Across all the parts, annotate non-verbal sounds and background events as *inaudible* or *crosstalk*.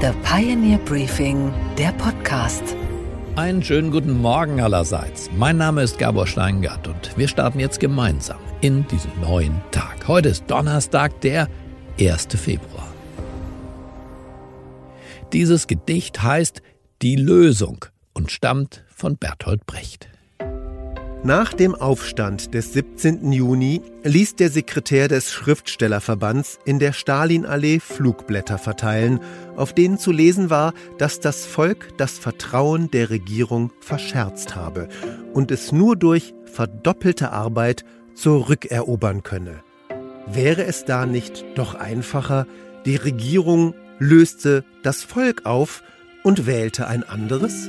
The Pioneer Briefing, der Podcast. Einen schönen guten Morgen allerseits. Mein Name ist Gabor Steingart und wir starten jetzt gemeinsam in diesen neuen Tag. Heute ist Donnerstag, der 1. Februar. Dieses Gedicht heißt Die Lösung und stammt von Bertolt Brecht. Nach dem Aufstand des 17. Juni ließ der Sekretär des Schriftstellerverbands in der Stalinallee Flugblätter verteilen, auf denen zu lesen war, dass das Volk das Vertrauen der Regierung verscherzt habe und es nur durch verdoppelte Arbeit zurückerobern könne. Wäre es da nicht doch einfacher, die Regierung löste das Volk auf und wählte ein anderes?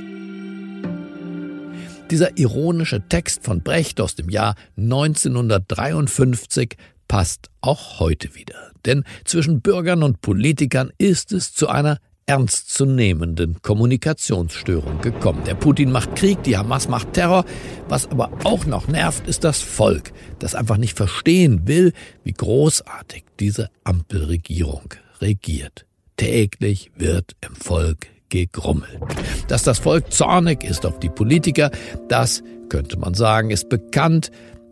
Dieser ironische Text von Brecht aus dem Jahr 1953 passt auch heute wieder. Denn zwischen Bürgern und Politikern ist es zu einer ernstzunehmenden Kommunikationsstörung gekommen. Der Putin macht Krieg, die Hamas macht Terror. Was aber auch noch nervt, ist das Volk, das einfach nicht verstehen will, wie großartig diese Ampelregierung regiert. Täglich wird im Volk gegrummelt. Dass das Volk zornig ist auf die Politiker, das könnte man sagen, ist bekannt.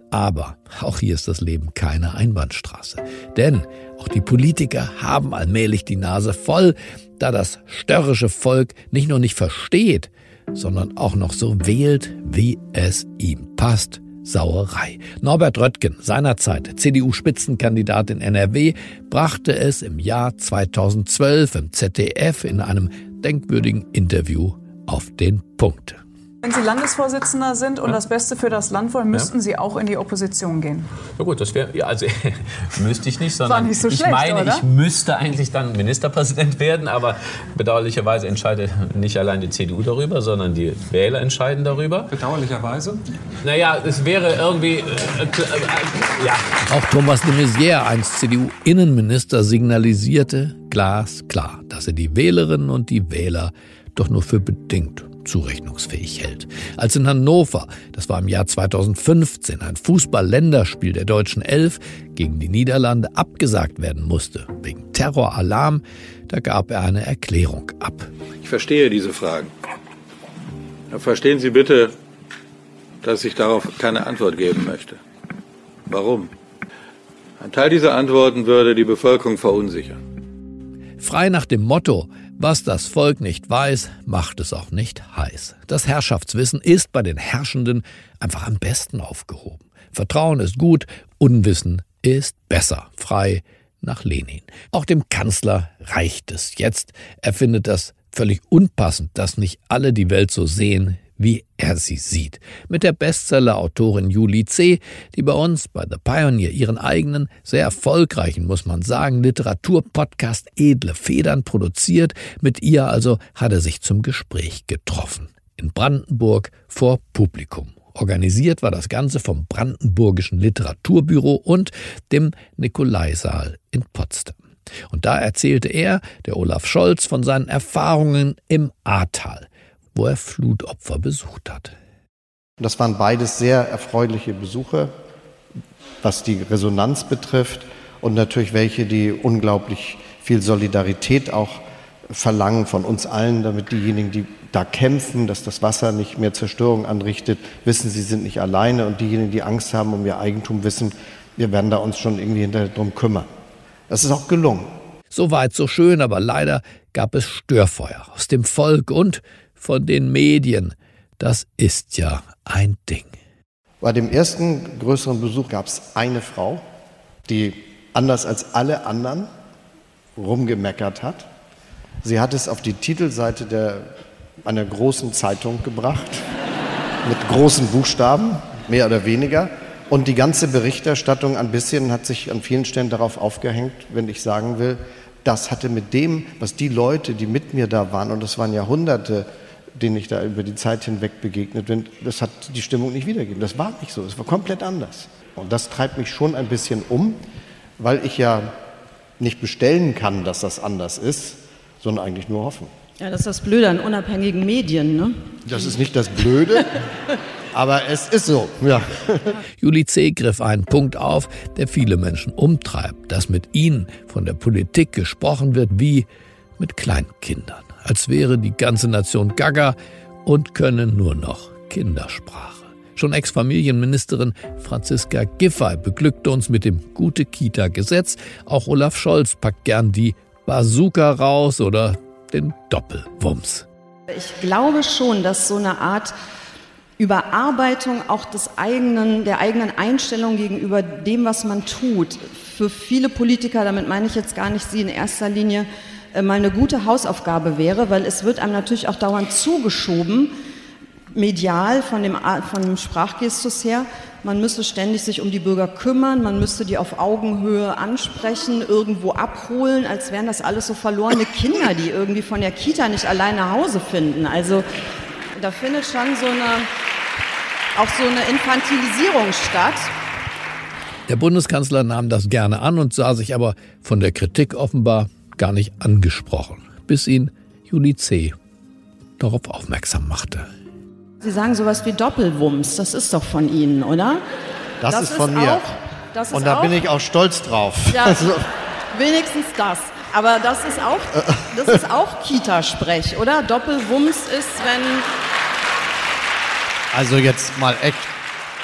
Aber auch hier ist das Leben keine Einbahnstraße. Denn auch die Politiker haben allmählich die Nase voll, da das störrische Volk nicht nur nicht versteht, sondern auch noch so wählt, wie es ihm passt. Sauerei. Norbert Röttgen, seinerzeit CDU-Spitzenkandidat in NRW, brachte es im Jahr 2012 im ZDF in einem denkwürdigen Interview auf den Punkt. Wenn Sie Landesvorsitzender sind und ja. das Beste für das Land wollen, müssten ja. Sie auch in die Opposition gehen. Ja gut, das wäre, ja, also *laughs* müsste ich nicht, sondern nicht so ich schlecht, meine, oder? ich müsste eigentlich dann Ministerpräsident *laughs* werden, aber bedauerlicherweise entscheidet nicht allein die CDU darüber, sondern die Wähler entscheiden darüber. Bedauerlicherweise? Naja, es wäre irgendwie, äh, äh, äh, ja. Auch Thomas de Maizière, einst CDU-Innenminister, signalisierte glasklar, dass er die Wählerinnen und die Wähler doch nur für bedingt zurechnungsfähig hält. Als in Hannover, das war im Jahr 2015, ein Fußball-Länderspiel der deutschen Elf gegen die Niederlande abgesagt werden musste, wegen Terroralarm, da gab er eine Erklärung ab. Ich verstehe diese Fragen. Verstehen Sie bitte, dass ich darauf keine Antwort geben möchte. Warum? Ein Teil dieser Antworten würde die Bevölkerung verunsichern. Frei nach dem Motto, was das Volk nicht weiß, macht es auch nicht heiß. Das Herrschaftswissen ist bei den Herrschenden einfach am besten aufgehoben. Vertrauen ist gut, Unwissen ist besser. Frei nach Lenin. Auch dem Kanzler reicht es jetzt. Er findet das völlig unpassend, dass nicht alle die Welt so sehen, wie er sie sieht. Mit der Bestseller-Autorin Julie C., die bei uns bei The Pioneer ihren eigenen, sehr erfolgreichen, muss man sagen, Literaturpodcast Edle Federn produziert. Mit ihr also hat er sich zum Gespräch getroffen. In Brandenburg vor Publikum. Organisiert war das Ganze vom Brandenburgischen Literaturbüro und dem Nikolaisaal in Potsdam. Und da erzählte er, der Olaf Scholz, von seinen Erfahrungen im Ahrtal wo er Flutopfer besucht hat. Das waren beides sehr erfreuliche Besuche, was die Resonanz betrifft und natürlich welche, die unglaublich viel Solidarität auch verlangen von uns allen, damit diejenigen, die da kämpfen, dass das Wasser nicht mehr Zerstörung anrichtet, wissen, sie sind nicht alleine und diejenigen, die Angst haben um ihr Eigentum, wissen, wir werden da uns schon irgendwie hinterher drum kümmern. Das ist auch gelungen. So weit, so schön, aber leider gab es Störfeuer aus dem Volk und von den Medien. Das ist ja ein Ding. Bei dem ersten größeren Besuch gab es eine Frau, die anders als alle anderen rumgemeckert hat. Sie hat es auf die Titelseite der, einer großen Zeitung gebracht, mit großen Buchstaben, mehr oder weniger. Und die ganze Berichterstattung ein bisschen hat sich an vielen Stellen darauf aufgehängt, wenn ich sagen will, das hatte mit dem, was die Leute, die mit mir da waren, und das waren Jahrhunderte, denen ich da über die Zeit hinweg begegnet bin, das hat die Stimmung nicht wiedergegeben. Das war nicht so, das war komplett anders. Und das treibt mich schon ein bisschen um, weil ich ja nicht bestellen kann, dass das anders ist, sondern eigentlich nur hoffen. Ja, das ist das Blöde an unabhängigen Medien, ne? Das ist nicht das Blöde, *laughs* aber es ist so, ja. Julie C. griff einen Punkt auf, der viele Menschen umtreibt, dass mit ihnen von der Politik gesprochen wird wie mit Kleinkindern, als wäre die ganze Nation gaga und könne nur noch Kindersprache. Schon Ex-Familienministerin Franziska Giffey beglückte uns mit dem Gute-Kita-Gesetz. Auch Olaf Scholz packt gern die Bazooka raus oder den Doppelwumms. Ich glaube schon, dass so eine Art Überarbeitung auch des eigenen, der eigenen Einstellung gegenüber dem, was man tut, für viele Politiker, damit meine ich jetzt gar nicht Sie in erster Linie, mal eine gute Hausaufgabe wäre, weil es wird einem natürlich auch dauernd zugeschoben, medial von dem, von dem Sprachgestus her, man müsste ständig sich um die Bürger kümmern, man müsste die auf Augenhöhe ansprechen, irgendwo abholen, als wären das alles so verlorene Kinder, die irgendwie von der Kita nicht allein nach Hause finden. Also da findet schon so eine, auch so eine Infantilisierung statt. Der Bundeskanzler nahm das gerne an und sah sich aber von der Kritik offenbar gar nicht angesprochen, bis ihn Juli C. darauf aufmerksam machte. Sie sagen sowas wie Doppelwumms, das ist doch von Ihnen, oder? Das, das ist von ist mir. Auch, das Und da auch, bin ich auch stolz drauf. Ja, also. Wenigstens das. Aber das ist auch, das ist auch Kita-Sprech, oder? Doppelwumms ist, wenn. Also jetzt mal echt.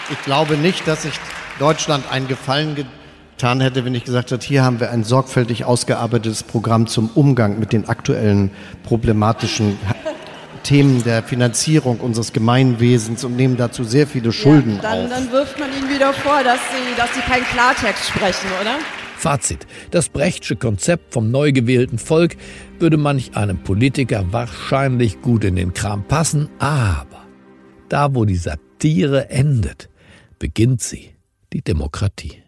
Ich glaube nicht, dass ich Deutschland einen Gefallen getan hätte, wenn ich gesagt hätte, hier haben wir ein sorgfältig ausgearbeitetes Programm zum Umgang mit den aktuellen problematischen Themen der Finanzierung unseres Gemeinwesens und nehmen dazu sehr viele Schulden ja, dann, auf. Dann wirft man ihnen wieder vor, dass sie, dass sie keinen Klartext sprechen, oder? Fazit. Das Brechtsche Konzept vom neu gewählten Volk würde manch einem Politiker wahrscheinlich gut in den Kram passen, aber da, wo die Satire endet, beginnt sie, die Demokratie.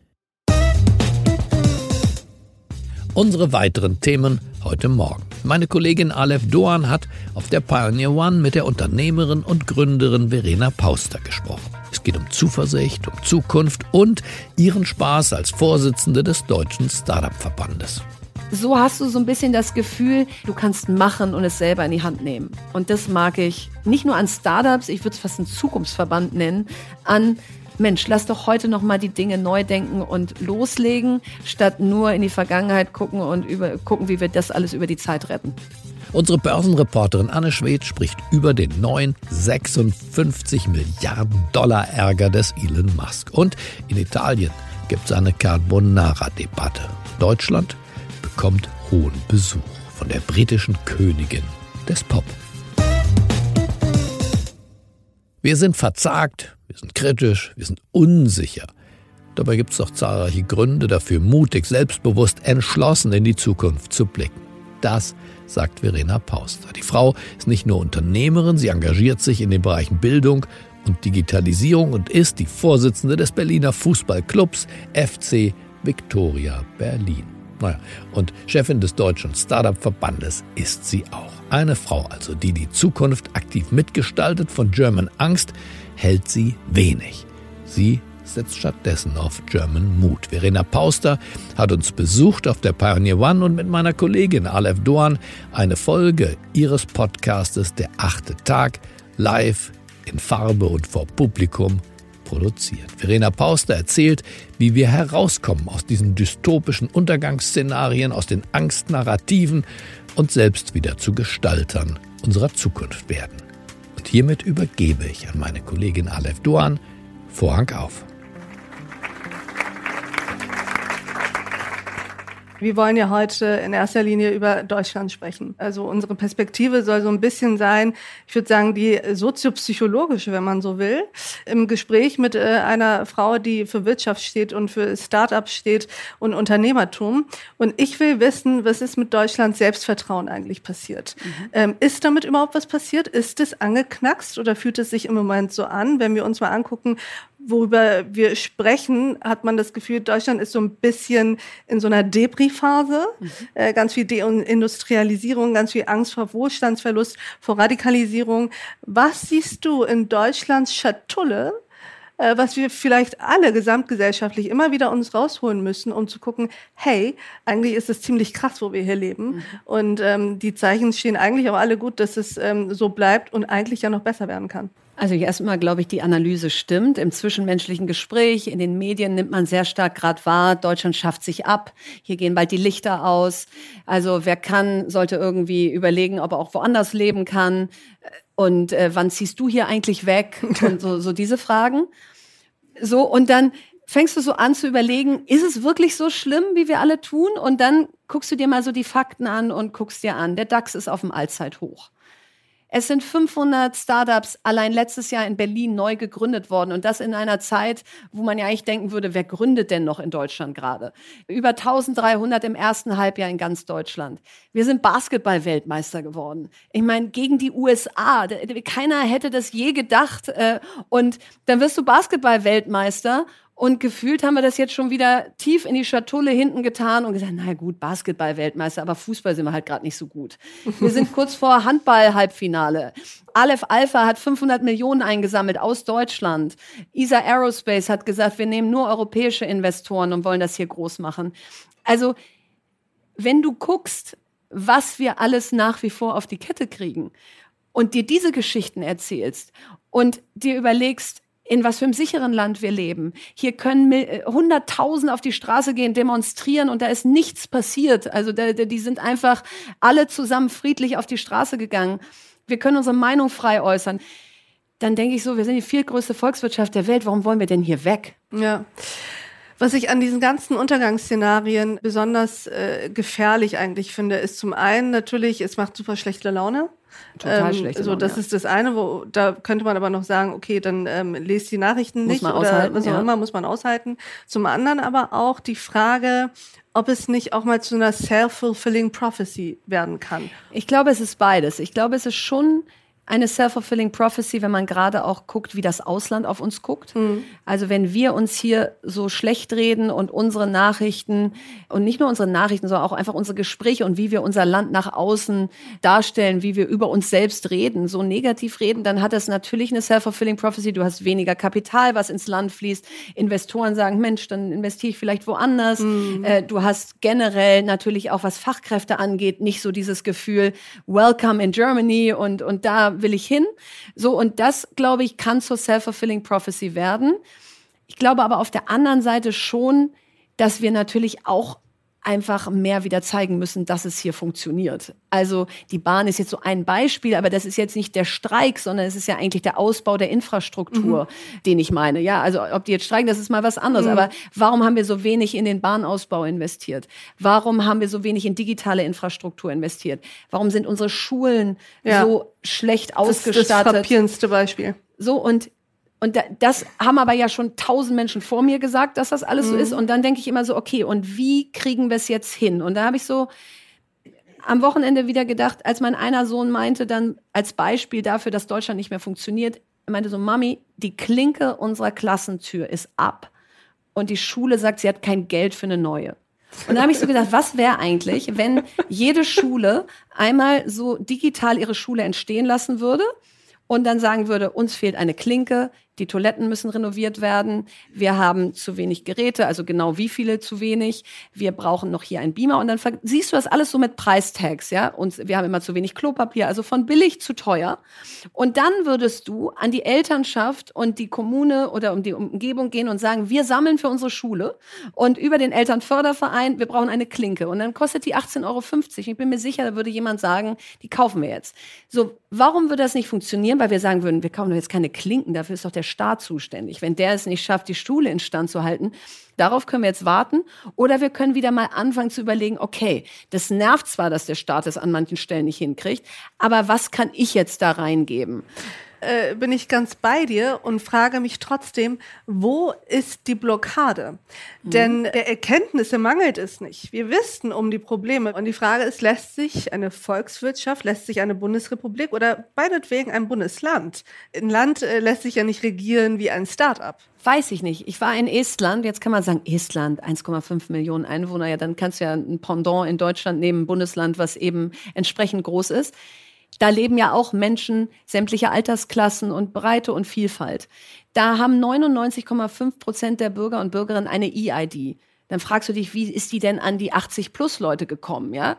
Unsere weiteren Themen heute Morgen. Meine Kollegin Aleph Doan hat auf der Pioneer One mit der Unternehmerin und Gründerin Verena Pauster gesprochen. Es geht um Zuversicht, um Zukunft und ihren Spaß als Vorsitzende des Deutschen Startup-Verbandes. So hast du so ein bisschen das Gefühl, du kannst machen und es selber in die Hand nehmen. Und das mag ich nicht nur an Startups, ich würde es fast einen Zukunftsverband nennen, an Mensch, lass doch heute noch mal die Dinge neu denken und loslegen, statt nur in die Vergangenheit gucken und über, gucken, wie wir das alles über die Zeit retten. Unsere Börsenreporterin Anne Schwedt spricht über den neuen 56 Milliarden Dollar Ärger des Elon Musk. Und in Italien gibt es eine Carbonara-Debatte. Deutschland bekommt hohen Besuch von der britischen Königin des Pop. Wir sind verzagt, wir sind kritisch, wir sind unsicher. Dabei gibt es doch zahlreiche Gründe dafür, mutig, selbstbewusst, entschlossen in die Zukunft zu blicken. Das sagt Verena Pauster. Die Frau ist nicht nur Unternehmerin, sie engagiert sich in den Bereichen Bildung und Digitalisierung und ist die Vorsitzende des Berliner Fußballclubs FC Victoria Berlin. Naja, und Chefin des Deutschen Startup-Verbandes ist sie auch. Eine Frau also, die die Zukunft aktiv mitgestaltet, von German Angst hält sie wenig. Sie setzt stattdessen auf German Mood. Verena Pauster hat uns besucht auf der Pioneer One und mit meiner Kollegin Aleph Doan eine Folge ihres Podcastes Der achte Tag live in Farbe und vor Publikum produziert. Verena Pauster erzählt, wie wir herauskommen aus diesen dystopischen Untergangsszenarien, aus den Angstnarrativen und selbst wieder zu Gestaltern unserer Zukunft werden. Und hiermit übergebe ich an meine Kollegin Aleph Doan Vorhang auf. Wir wollen ja heute in erster Linie über Deutschland sprechen. Also unsere Perspektive soll so ein bisschen sein, ich würde sagen, die soziopsychologische, wenn man so will, im Gespräch mit äh, einer Frau, die für Wirtschaft steht und für Start-ups steht und Unternehmertum. Und ich will wissen, was ist mit Deutschlands Selbstvertrauen eigentlich passiert? Mhm. Ähm, ist damit überhaupt was passiert? Ist es angeknackst oder fühlt es sich im Moment so an, wenn wir uns mal angucken, worüber wir sprechen, hat man das Gefühl, Deutschland ist so ein bisschen in so einer Depri-Phase. Mhm. Äh, ganz viel Deindustrialisierung, ganz viel Angst vor Wohlstandsverlust, vor Radikalisierung. Was siehst du in Deutschlands Schatulle, äh, was wir vielleicht alle gesamtgesellschaftlich immer wieder uns rausholen müssen, um zu gucken, hey, eigentlich ist es ziemlich krass, wo wir hier leben. Mhm. Und ähm, die Zeichen stehen eigentlich auch alle gut, dass es ähm, so bleibt und eigentlich ja noch besser werden kann. Also erstmal glaube ich, die Analyse stimmt. Im zwischenmenschlichen Gespräch, in den Medien nimmt man sehr stark gerade wahr, Deutschland schafft sich ab, hier gehen bald die Lichter aus. Also wer kann, sollte irgendwie überlegen, ob er auch woanders leben kann. Und äh, wann ziehst du hier eigentlich weg? Und so, so diese Fragen. So, und dann fängst du so an zu überlegen, ist es wirklich so schlimm, wie wir alle tun? Und dann guckst du dir mal so die Fakten an und guckst dir an, der DAX ist auf dem Allzeithoch. Es sind 500 Startups allein letztes Jahr in Berlin neu gegründet worden und das in einer Zeit, wo man ja eigentlich denken würde, wer gründet denn noch in Deutschland gerade? Über 1300 im ersten Halbjahr in ganz Deutschland. Wir sind Basketball-Weltmeister geworden. Ich meine, gegen die USA. Keiner hätte das je gedacht. Äh, und dann wirst du Basketball-Weltmeister und gefühlt haben wir das jetzt schon wieder tief in die Schatulle hinten getan und gesagt, na gut, Basketball-Weltmeister, aber Fußball sind wir halt gerade nicht so gut. Wir sind kurz vor Handball-Halbfinale. Aleph Alpha hat 500 Millionen eingesammelt aus Deutschland. ESA Aerospace hat gesagt, wir nehmen nur europäische Investoren und wollen das hier groß machen. Also, wenn du guckst, was wir alles nach wie vor auf die Kette kriegen und dir diese Geschichten erzählst und dir überlegst, in was für einem sicheren Land wir leben. Hier können äh, hunderttausend auf die Straße gehen, demonstrieren und da ist nichts passiert. Also da, die sind einfach alle zusammen friedlich auf die Straße gegangen. Wir können unsere Meinung frei äußern. Dann denke ich so, wir sind die viertgrößte Volkswirtschaft der Welt. Warum wollen wir denn hier weg? Ja. Was ich an diesen ganzen Untergangsszenarien besonders äh, gefährlich eigentlich finde, ist zum einen natürlich, es macht super schlechte Laune. Total ähm, schlecht. So, das ja. ist das eine, wo da könnte man aber noch sagen, okay, dann ähm, lest die Nachrichten muss nicht man oder was auch ja. immer, muss man aushalten. Zum anderen aber auch die Frage, ob es nicht auch mal zu einer self-fulfilling prophecy werden kann. Ich glaube, es ist beides. Ich glaube, es ist schon eine self-fulfilling prophecy, wenn man gerade auch guckt, wie das Ausland auf uns guckt. Mhm. Also wenn wir uns hier so schlecht reden und unsere Nachrichten und nicht nur unsere Nachrichten, sondern auch einfach unsere Gespräche und wie wir unser Land nach außen darstellen, wie wir über uns selbst reden, so negativ reden, dann hat das natürlich eine self-fulfilling prophecy. Du hast weniger Kapital, was ins Land fließt. Investoren sagen, Mensch, dann investiere ich vielleicht woanders. Mhm. Äh, du hast generell natürlich auch, was Fachkräfte angeht, nicht so dieses Gefühl, welcome in Germany und, und da will ich hin. So, und das, glaube ich, kann zur self-fulfilling prophecy werden. Ich glaube aber auf der anderen Seite schon, dass wir natürlich auch einfach mehr wieder zeigen müssen, dass es hier funktioniert. Also die Bahn ist jetzt so ein Beispiel, aber das ist jetzt nicht der Streik, sondern es ist ja eigentlich der Ausbau der Infrastruktur, mhm. den ich meine. Ja, also ob die jetzt streiken, das ist mal was anderes. Mhm. Aber warum haben wir so wenig in den Bahnausbau investiert? Warum haben wir so wenig in digitale Infrastruktur investiert? Warum sind unsere Schulen ja. so schlecht ausgestattet? Das das frappierendste Beispiel. So und und das haben aber ja schon tausend Menschen vor mir gesagt, dass das alles mhm. so ist. Und dann denke ich immer so, okay, und wie kriegen wir es jetzt hin? Und da habe ich so am Wochenende wieder gedacht, als mein einer Sohn meinte dann als Beispiel dafür, dass Deutschland nicht mehr funktioniert, er meinte so, Mami, die Klinke unserer Klassentür ist ab. Und die Schule sagt, sie hat kein Geld für eine neue. Und da habe ich so gedacht, was wäre eigentlich, wenn jede Schule einmal so digital ihre Schule entstehen lassen würde und dann sagen würde, uns fehlt eine Klinke, die Toiletten müssen renoviert werden. Wir haben zu wenig Geräte, also genau wie viele zu wenig. Wir brauchen noch hier einen Beamer. Und dann siehst du das alles so mit Preistags, ja. Und wir haben immer zu wenig Klopapier, also von billig zu teuer. Und dann würdest du an die Elternschaft und die Kommune oder um die Umgebung gehen und sagen, wir sammeln für unsere Schule und über den Elternförderverein, wir brauchen eine Klinke. Und dann kostet die 18,50 Euro. Ich bin mir sicher, da würde jemand sagen, die kaufen wir jetzt. So, warum würde das nicht funktionieren? Weil wir sagen würden, wir kaufen doch jetzt keine Klinken, dafür ist doch der Staat zuständig. Wenn der es nicht schafft, die Schule instand zu halten, darauf können wir jetzt warten. Oder wir können wieder mal anfangen zu überlegen, okay, das nervt zwar, dass der Staat es an manchen Stellen nicht hinkriegt, aber was kann ich jetzt da reingeben? Äh, bin ich ganz bei dir und frage mich trotzdem, wo ist die Blockade? Mhm. Denn der Erkenntnisse mangelt es nicht. Wir wissen um die Probleme. Und die Frage ist, lässt sich eine Volkswirtschaft, lässt sich eine Bundesrepublik oder meinetwegen ein Bundesland? Ein Land äh, lässt sich ja nicht regieren wie ein Start-up. Weiß ich nicht. Ich war in Estland. Jetzt kann man sagen, Estland, 1,5 Millionen Einwohner. Ja, dann kannst du ja ein Pendant in Deutschland nehmen, ein Bundesland, was eben entsprechend groß ist da leben ja auch Menschen sämtlicher Altersklassen und Breite und Vielfalt. Da haben 99,5 Prozent der Bürger und Bürgerinnen eine E-ID. Dann fragst du dich, wie ist die denn an die 80 plus Leute gekommen, ja?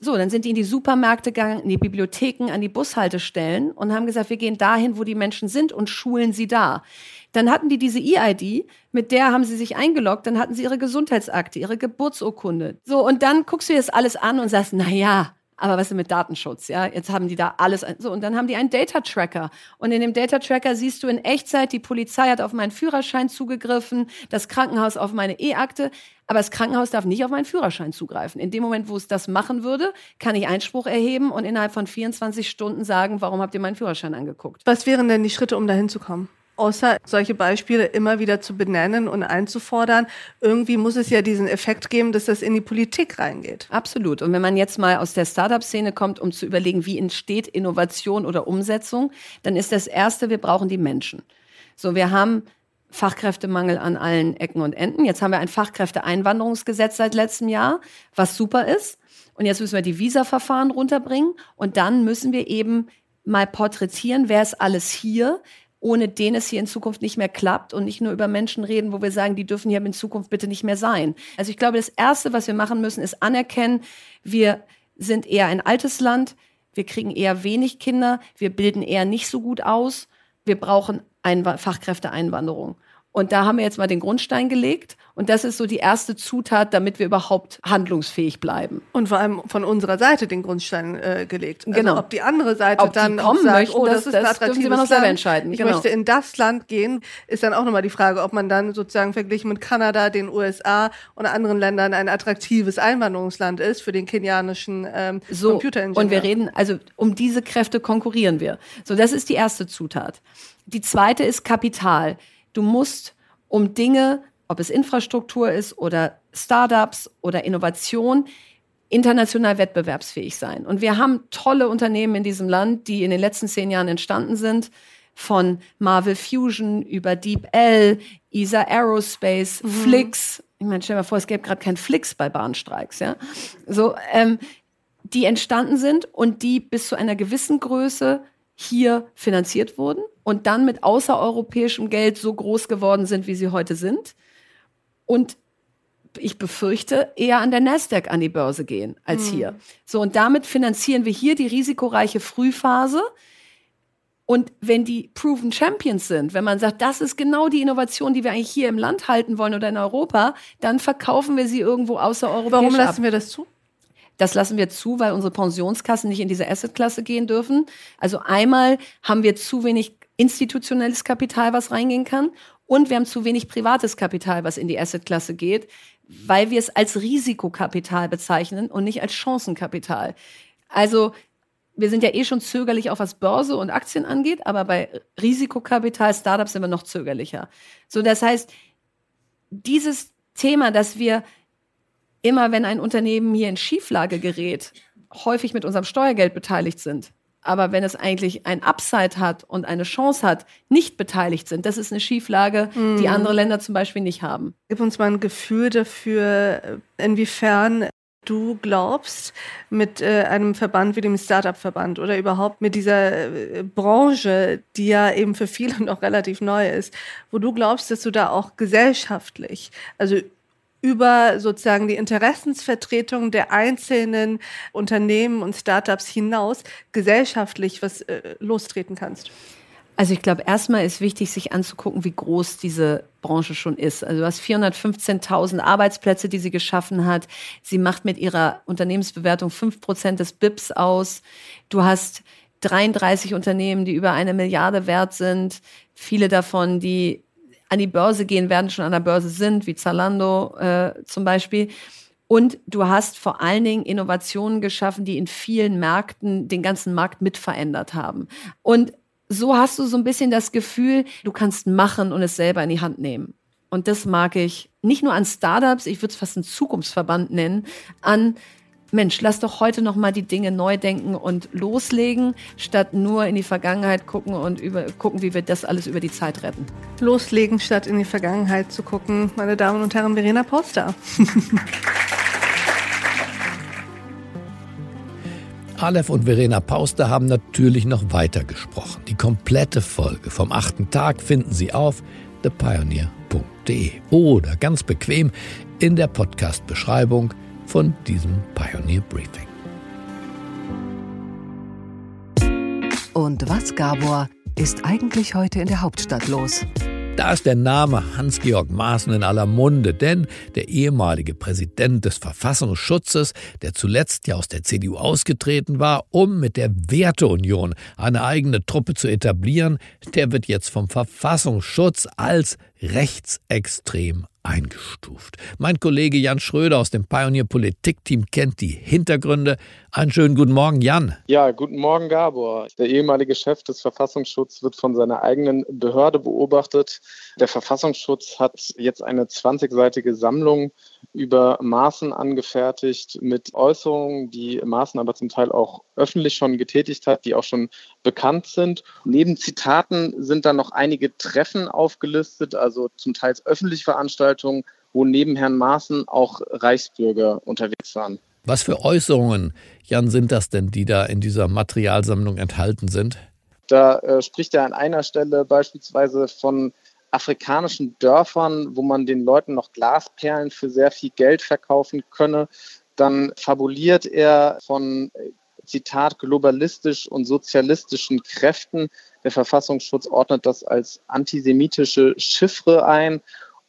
So, dann sind die in die Supermärkte gegangen, in die Bibliotheken, an die Bushaltestellen und haben gesagt, wir gehen dahin, wo die Menschen sind und schulen sie da. Dann hatten die diese E-ID, mit der haben sie sich eingeloggt, dann hatten sie ihre Gesundheitsakte, ihre Geburtsurkunde. So, und dann guckst du dir das alles an und sagst, na ja, aber was ist mit Datenschutz? Ja, jetzt haben die da alles. So, und dann haben die einen Data Tracker. Und in dem Data Tracker siehst du in Echtzeit, die Polizei hat auf meinen Führerschein zugegriffen, das Krankenhaus auf meine E-Akte. Aber das Krankenhaus darf nicht auf meinen Führerschein zugreifen. In dem Moment, wo es das machen würde, kann ich Einspruch erheben und innerhalb von 24 Stunden sagen, warum habt ihr meinen Führerschein angeguckt? Was wären denn die Schritte, um dahin zu kommen? Außer solche Beispiele immer wieder zu benennen und einzufordern. Irgendwie muss es ja diesen Effekt geben, dass das in die Politik reingeht. Absolut. Und wenn man jetzt mal aus der Startup-Szene kommt, um zu überlegen, wie entsteht Innovation oder Umsetzung, dann ist das Erste, wir brauchen die Menschen. So, wir haben Fachkräftemangel an allen Ecken und Enden. Jetzt haben wir ein Fachkräfteeinwanderungsgesetz seit letztem Jahr, was super ist. Und jetzt müssen wir die Visa-Verfahren runterbringen. Und dann müssen wir eben mal porträtieren, wer ist alles hier, ohne den es hier in Zukunft nicht mehr klappt und nicht nur über Menschen reden, wo wir sagen, die dürfen hier in Zukunft bitte nicht mehr sein. Also ich glaube, das Erste, was wir machen müssen, ist anerkennen, wir sind eher ein altes Land, wir kriegen eher wenig Kinder, wir bilden eher nicht so gut aus, wir brauchen Einw Fachkräfteeinwanderung. Und da haben wir jetzt mal den Grundstein gelegt. Und das ist so die erste Zutat, damit wir überhaupt handlungsfähig bleiben. Und vor allem von unserer Seite den Grundstein äh, gelegt. Also genau. Ob die andere Seite ob dann kommen sagt, möchten, oh, das, das ist ein attraktives noch Land. entscheiden. Ich genau. möchte in das Land gehen, ist dann auch nochmal die Frage, ob man dann sozusagen verglichen mit Kanada, den USA und anderen Ländern ein attraktives Einwanderungsland ist für den kenianischen ähm, so, Computeringenieur. Und wir reden, also um diese Kräfte konkurrieren wir. So, das ist die erste Zutat. Die zweite ist Kapital. Du musst um Dinge, ob es Infrastruktur ist oder Startups oder Innovation, international wettbewerbsfähig sein. Und wir haben tolle Unternehmen in diesem Land, die in den letzten zehn Jahren entstanden sind. Von Marvel Fusion über DeepL, ESA Aerospace, mhm. Flix. Ich meine, stell dir mal vor, es gäbe gerade kein Flix bei Bahnstreiks, ja. So, ähm, die entstanden sind und die bis zu einer gewissen Größe hier finanziert wurden und dann mit außereuropäischem Geld so groß geworden sind, wie sie heute sind. Und ich befürchte, eher an der Nasdaq an die Börse gehen als mhm. hier. So, und damit finanzieren wir hier die risikoreiche Frühphase. Und wenn die Proven Champions sind, wenn man sagt, das ist genau die Innovation, die wir eigentlich hier im Land halten wollen oder in Europa, dann verkaufen wir sie irgendwo außereuropäisch Warum lassen ab. wir das zu? Das lassen wir zu, weil unsere Pensionskassen nicht in diese Assetklasse gehen dürfen. Also einmal haben wir zu wenig institutionelles Kapital, was reingehen kann. Und wir haben zu wenig privates Kapital, was in die Assetklasse geht, weil wir es als Risikokapital bezeichnen und nicht als Chancenkapital. Also wir sind ja eh schon zögerlich, auch was Börse und Aktien angeht, aber bei Risikokapital, Startups sind wir noch zögerlicher. So, das heißt, dieses Thema, dass wir immer wenn ein Unternehmen hier in Schieflage gerät, häufig mit unserem Steuergeld beteiligt sind. Aber wenn es eigentlich ein Upside hat und eine Chance hat, nicht beteiligt sind, das ist eine Schieflage, mhm. die andere Länder zum Beispiel nicht haben. Gib uns mal ein Gefühl dafür, inwiefern du glaubst, mit äh, einem Verband wie dem Startup-Verband oder überhaupt mit dieser äh, Branche, die ja eben für viele *laughs* noch relativ neu ist, wo du glaubst, dass du da auch gesellschaftlich, also über sozusagen die Interessensvertretung der einzelnen Unternehmen und Startups hinaus gesellschaftlich was äh, lostreten kannst? Also ich glaube, erstmal ist wichtig, sich anzugucken, wie groß diese Branche schon ist. Also du hast 415.000 Arbeitsplätze, die sie geschaffen hat. Sie macht mit ihrer Unternehmensbewertung fünf Prozent des BIPs aus. Du hast 33 Unternehmen, die über eine Milliarde wert sind. Viele davon, die an die Börse gehen werden, schon an der Börse sind, wie Zalando äh, zum Beispiel. Und du hast vor allen Dingen Innovationen geschaffen, die in vielen Märkten den ganzen Markt mit verändert haben. Und so hast du so ein bisschen das Gefühl, du kannst machen und es selber in die Hand nehmen. Und das mag ich nicht nur an Startups, ich würde es fast einen Zukunftsverband nennen, an Mensch, lass doch heute noch mal die Dinge neu denken und loslegen, statt nur in die Vergangenheit gucken und über, gucken, wie wir das alles über die Zeit retten. Loslegen, statt in die Vergangenheit zu gucken. Meine Damen und Herren, Verena Poster. *laughs* Aleph und Verena Pauster haben natürlich noch weiter gesprochen. Die komplette Folge vom achten Tag finden Sie auf thepioneer.de oder ganz bequem in der Podcast-Beschreibung von diesem Pioneer Briefing. Und was, Gabor, ist eigentlich heute in der Hauptstadt los? Da ist der Name Hans-Georg Maaßen in aller Munde, denn der ehemalige Präsident des Verfassungsschutzes, der zuletzt ja aus der CDU ausgetreten war, um mit der Werteunion eine eigene Truppe zu etablieren, der wird jetzt vom Verfassungsschutz als rechtsextrem eingestuft. Mein Kollege Jan Schröder aus dem Pioneer Politikteam kennt die Hintergründe. Einen schönen guten Morgen, Jan. Ja, guten Morgen, Gabor. Der ehemalige Chef des Verfassungsschutzes wird von seiner eigenen Behörde beobachtet. Der Verfassungsschutz hat jetzt eine 20-seitige Sammlung über Maßen angefertigt mit Äußerungen, die Maßen aber zum Teil auch öffentlich schon getätigt hat, die auch schon bekannt sind. Neben Zitaten sind da noch einige Treffen aufgelistet, also zum Teil öffentliche Veranstaltungen, wo neben Herrn Maaßen auch Reichsbürger unterwegs waren. Was für Äußerungen, Jan, sind das denn, die da in dieser Materialsammlung enthalten sind? Da äh, spricht er an einer Stelle beispielsweise von afrikanischen Dörfern, wo man den Leuten noch Glasperlen für sehr viel Geld verkaufen könne. Dann fabuliert er von Zitat, globalistisch und sozialistischen Kräften. Der Verfassungsschutz ordnet das als antisemitische Chiffre ein.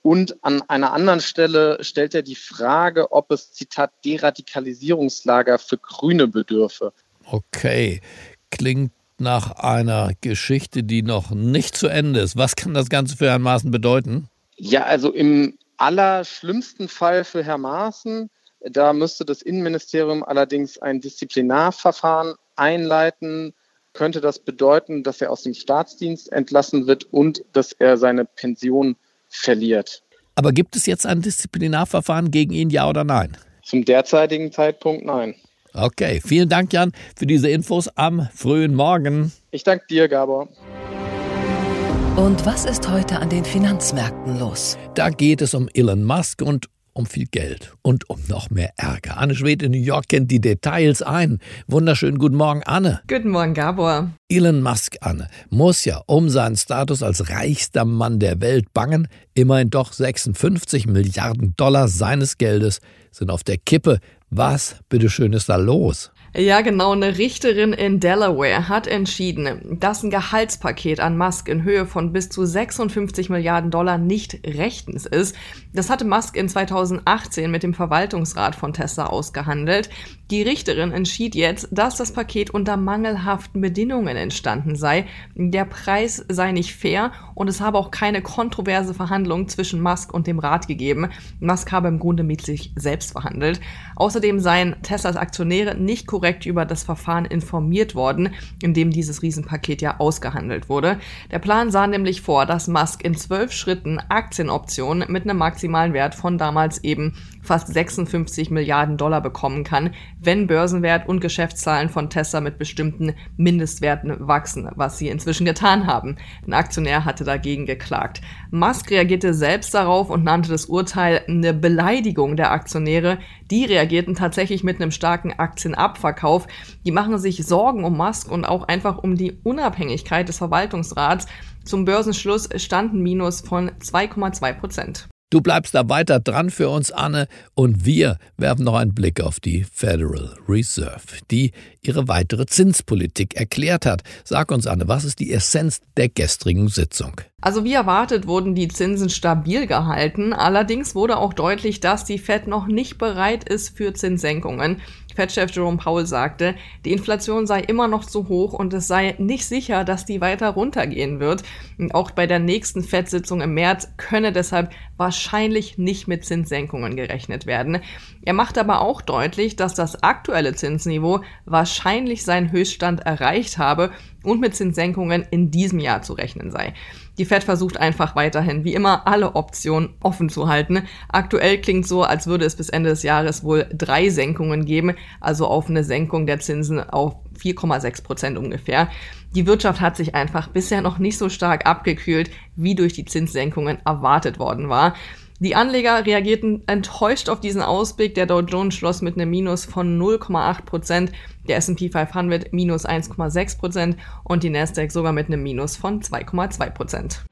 Und an einer anderen Stelle stellt er die Frage, ob es, Zitat, Deradikalisierungslager für Grüne bedürfe. Okay, klingt nach einer Geschichte, die noch nicht zu Ende ist. Was kann das Ganze für Herrn Maaßen bedeuten? Ja, also im allerschlimmsten Fall für Herrn Maaßen da müsste das Innenministerium allerdings ein Disziplinarverfahren einleiten. Könnte das bedeuten, dass er aus dem Staatsdienst entlassen wird und dass er seine Pension verliert? Aber gibt es jetzt ein Disziplinarverfahren gegen ihn, ja oder nein? Zum derzeitigen Zeitpunkt nein. Okay, vielen Dank, Jan, für diese Infos am frühen Morgen. Ich danke dir, Gabor. Und was ist heute an den Finanzmärkten los? Da geht es um Elon Musk und um viel Geld und um noch mehr Ärger. Anne Schwed in New York kennt die Details ein. Wunderschönen guten Morgen, Anne. Guten Morgen, Gabor. Elon Musk, Anne, muss ja um seinen Status als reichster Mann der Welt bangen. Immerhin doch 56 Milliarden Dollar seines Geldes sind auf der Kippe. Was, bitteschön, ist da los? Ja, genau. Eine Richterin in Delaware hat entschieden, dass ein Gehaltspaket an Musk in Höhe von bis zu 56 Milliarden Dollar nicht rechtens ist. Das hatte Musk in 2018 mit dem Verwaltungsrat von Tesla ausgehandelt. Die Richterin entschied jetzt, dass das Paket unter mangelhaften Bedingungen entstanden sei. Der Preis sei nicht fair und es habe auch keine kontroverse Verhandlung zwischen Musk und dem Rat gegeben. Musk habe im Grunde mit sich selbst verhandelt. Außerdem seien Teslas Aktionäre nicht korrekt über das Verfahren informiert worden, in dem dieses Riesenpaket ja ausgehandelt wurde. Der Plan sah nämlich vor, dass Musk in zwölf Schritten Aktienoptionen mit einem maximalen Wert von damals eben fast 56 Milliarden Dollar bekommen kann, wenn Börsenwert und Geschäftszahlen von Tesla mit bestimmten Mindestwerten wachsen, was sie inzwischen getan haben. Ein Aktionär hatte dagegen geklagt. Musk reagierte selbst darauf und nannte das Urteil eine Beleidigung der Aktionäre. Die reagierten tatsächlich mit einem starken Aktienabverkauf. Die machen sich Sorgen um Musk und auch einfach um die Unabhängigkeit des Verwaltungsrats. Zum Börsenschluss stand ein Minus von 2,2 Prozent. Du bleibst da weiter dran für uns, Anne, und wir werfen noch einen Blick auf die Federal Reserve, die ihre weitere Zinspolitik erklärt hat. Sag uns, Anne, was ist die Essenz der gestrigen Sitzung? Also wie erwartet wurden die Zinsen stabil gehalten. Allerdings wurde auch deutlich, dass die Fed noch nicht bereit ist für Zinssenkungen. Fed-Chef Jerome Powell sagte, die Inflation sei immer noch zu hoch und es sei nicht sicher, dass die weiter runtergehen wird. Und auch bei der nächsten Fed-Sitzung im März könne deshalb wahrscheinlich nicht mit Zinssenkungen gerechnet werden. Er macht aber auch deutlich, dass das aktuelle Zinsniveau wahrscheinlich seinen Höchststand erreicht habe und mit Zinssenkungen in diesem Jahr zu rechnen sei. Die Fed versucht einfach weiterhin, wie immer, alle Optionen offen zu halten. Aktuell klingt so, als würde es bis Ende des Jahres wohl drei Senkungen geben, also auf eine Senkung der Zinsen auf 4,6 Prozent ungefähr. Die Wirtschaft hat sich einfach bisher noch nicht so stark abgekühlt, wie durch die Zinssenkungen erwartet worden war. Die Anleger reagierten enttäuscht auf diesen Ausblick. Der Dow Jones schloss mit einem Minus von 0,8 Prozent, der S&P 500 minus 1,6 Prozent und die Nasdaq sogar mit einem Minus von 2,2 Prozent.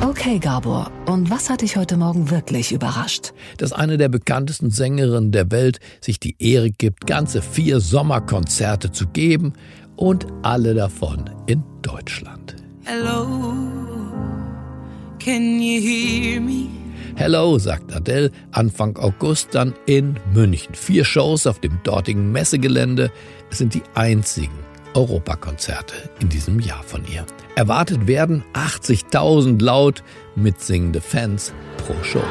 Okay, Gabor, und was hat dich heute Morgen wirklich überrascht? Dass eine der bekanntesten Sängerinnen der Welt sich die Ehre gibt, ganze vier Sommerkonzerte zu geben und alle davon in Deutschland. Hello, can you hear me? Hello, sagt Adele Anfang August dann in München. Vier Shows auf dem dortigen Messegelände. Es sind die einzigen Europakonzerte in diesem Jahr von ihr. Erwartet werden 80.000 laut mitsingende Fans pro Show.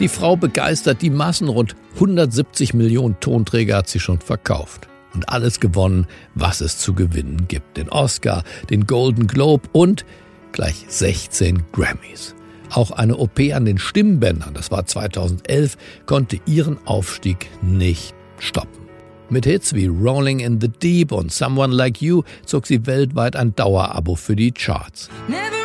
Die Frau begeistert die Massen. Rund 170 Millionen Tonträger hat sie schon verkauft. Und alles gewonnen, was es zu gewinnen gibt. Den Oscar, den Golden Globe und gleich 16 Grammys. Auch eine OP an den Stimmbändern, das war 2011, konnte ihren Aufstieg nicht stoppen. Mit Hits wie Rolling in the Deep und Someone Like You zog sie weltweit ein Dauerabo für die Charts. Never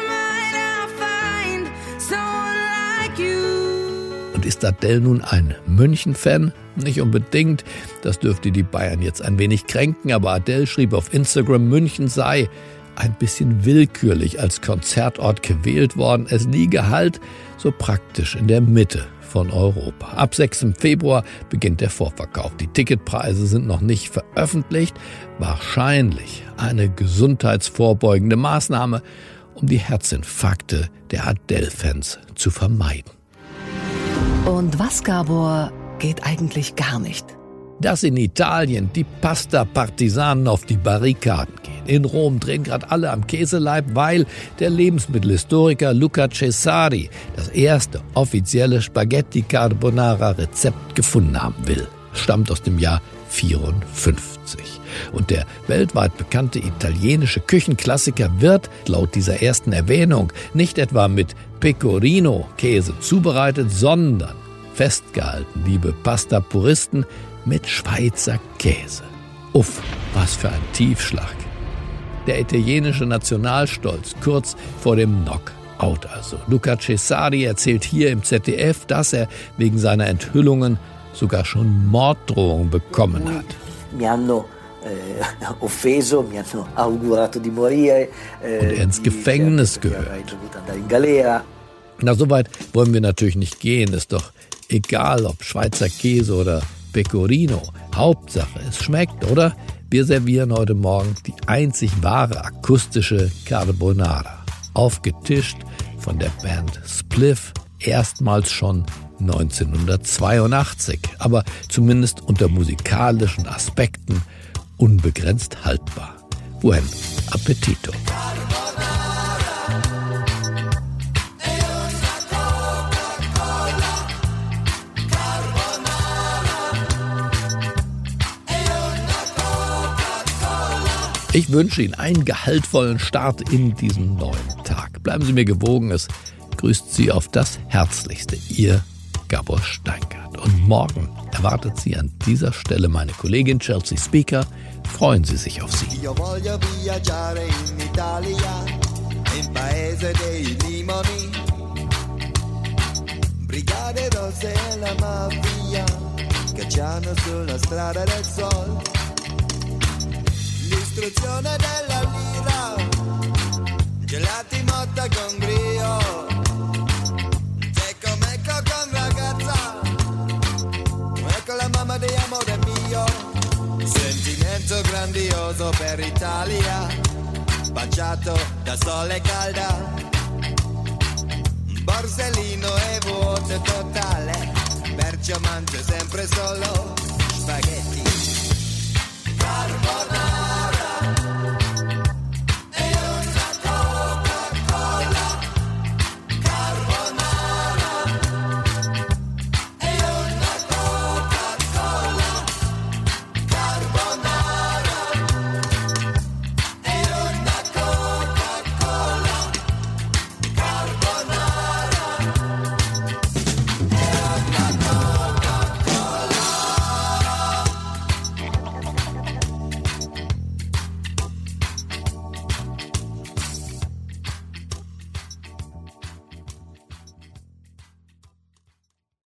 Und ist Adele nun ein München-Fan? Nicht unbedingt. Das dürfte die Bayern jetzt ein wenig kränken, aber Adele schrieb auf Instagram, München sei ein bisschen willkürlich als Konzertort gewählt worden. Es liege halt so praktisch in der Mitte von Europa. Ab 6. Februar beginnt der Vorverkauf. Die Ticketpreise sind noch nicht veröffentlicht. Wahrscheinlich eine gesundheitsvorbeugende Maßnahme, um die Herzinfarkte der Adele-Fans zu vermeiden. Und was, Gabor, geht eigentlich gar nicht? Dass in Italien die Pasta-Partisanen auf die Barrikaden gehen. In Rom drehen gerade alle am Käseleib, weil der Lebensmittelhistoriker Luca Cesari das erste offizielle Spaghetti Carbonara Rezept gefunden haben will. Stammt aus dem Jahr 54. Und der weltweit bekannte italienische Küchenklassiker wird laut dieser ersten Erwähnung nicht etwa mit Pecorino-Käse zubereitet, sondern festgehalten, liebe Pasta-Puristen, mit Schweizer Käse. Uff, was für ein Tiefschlag. Der italienische Nationalstolz kurz vor dem Knockout also. Luca Cesari erzählt hier im ZDF, dass er wegen seiner Enthüllungen sogar schon Morddrohungen bekommen hat. Mi hanno eh, *laughs* offeso, mi hanno augurato di morire. Eh, Und er ins Gefängnis gehört. Na, so weit wollen wir natürlich nicht gehen. Ist doch egal, ob Schweizer Käse oder Pecorino. Hauptsache, es schmeckt, oder? Wir servieren heute Morgen die einzig wahre akustische Carbonara. Aufgetischt von der Band Spliff, erstmals schon 1982, aber zumindest unter musikalischen Aspekten unbegrenzt haltbar. Buen Appetito. Ich wünsche Ihnen einen gehaltvollen Start in diesen neuen Tag. Bleiben Sie mir gewogen. Es grüßt Sie auf das Herzlichste. Ihr Gabor Steingart. Und morgen erwartet Sie an dieser Stelle meine Kollegin Chelsea Speaker. Freuen Sie sich auf sie. Brigade rosse e la mafia, cacciano sulla strada del sol. L'istruzione della lira, gelati motta con di amore mio, sentimento grandioso per Italia, baciato da sole calda, borsellino e vuoto totale, perciò mangio sempre solo spaghetti. Carbonara.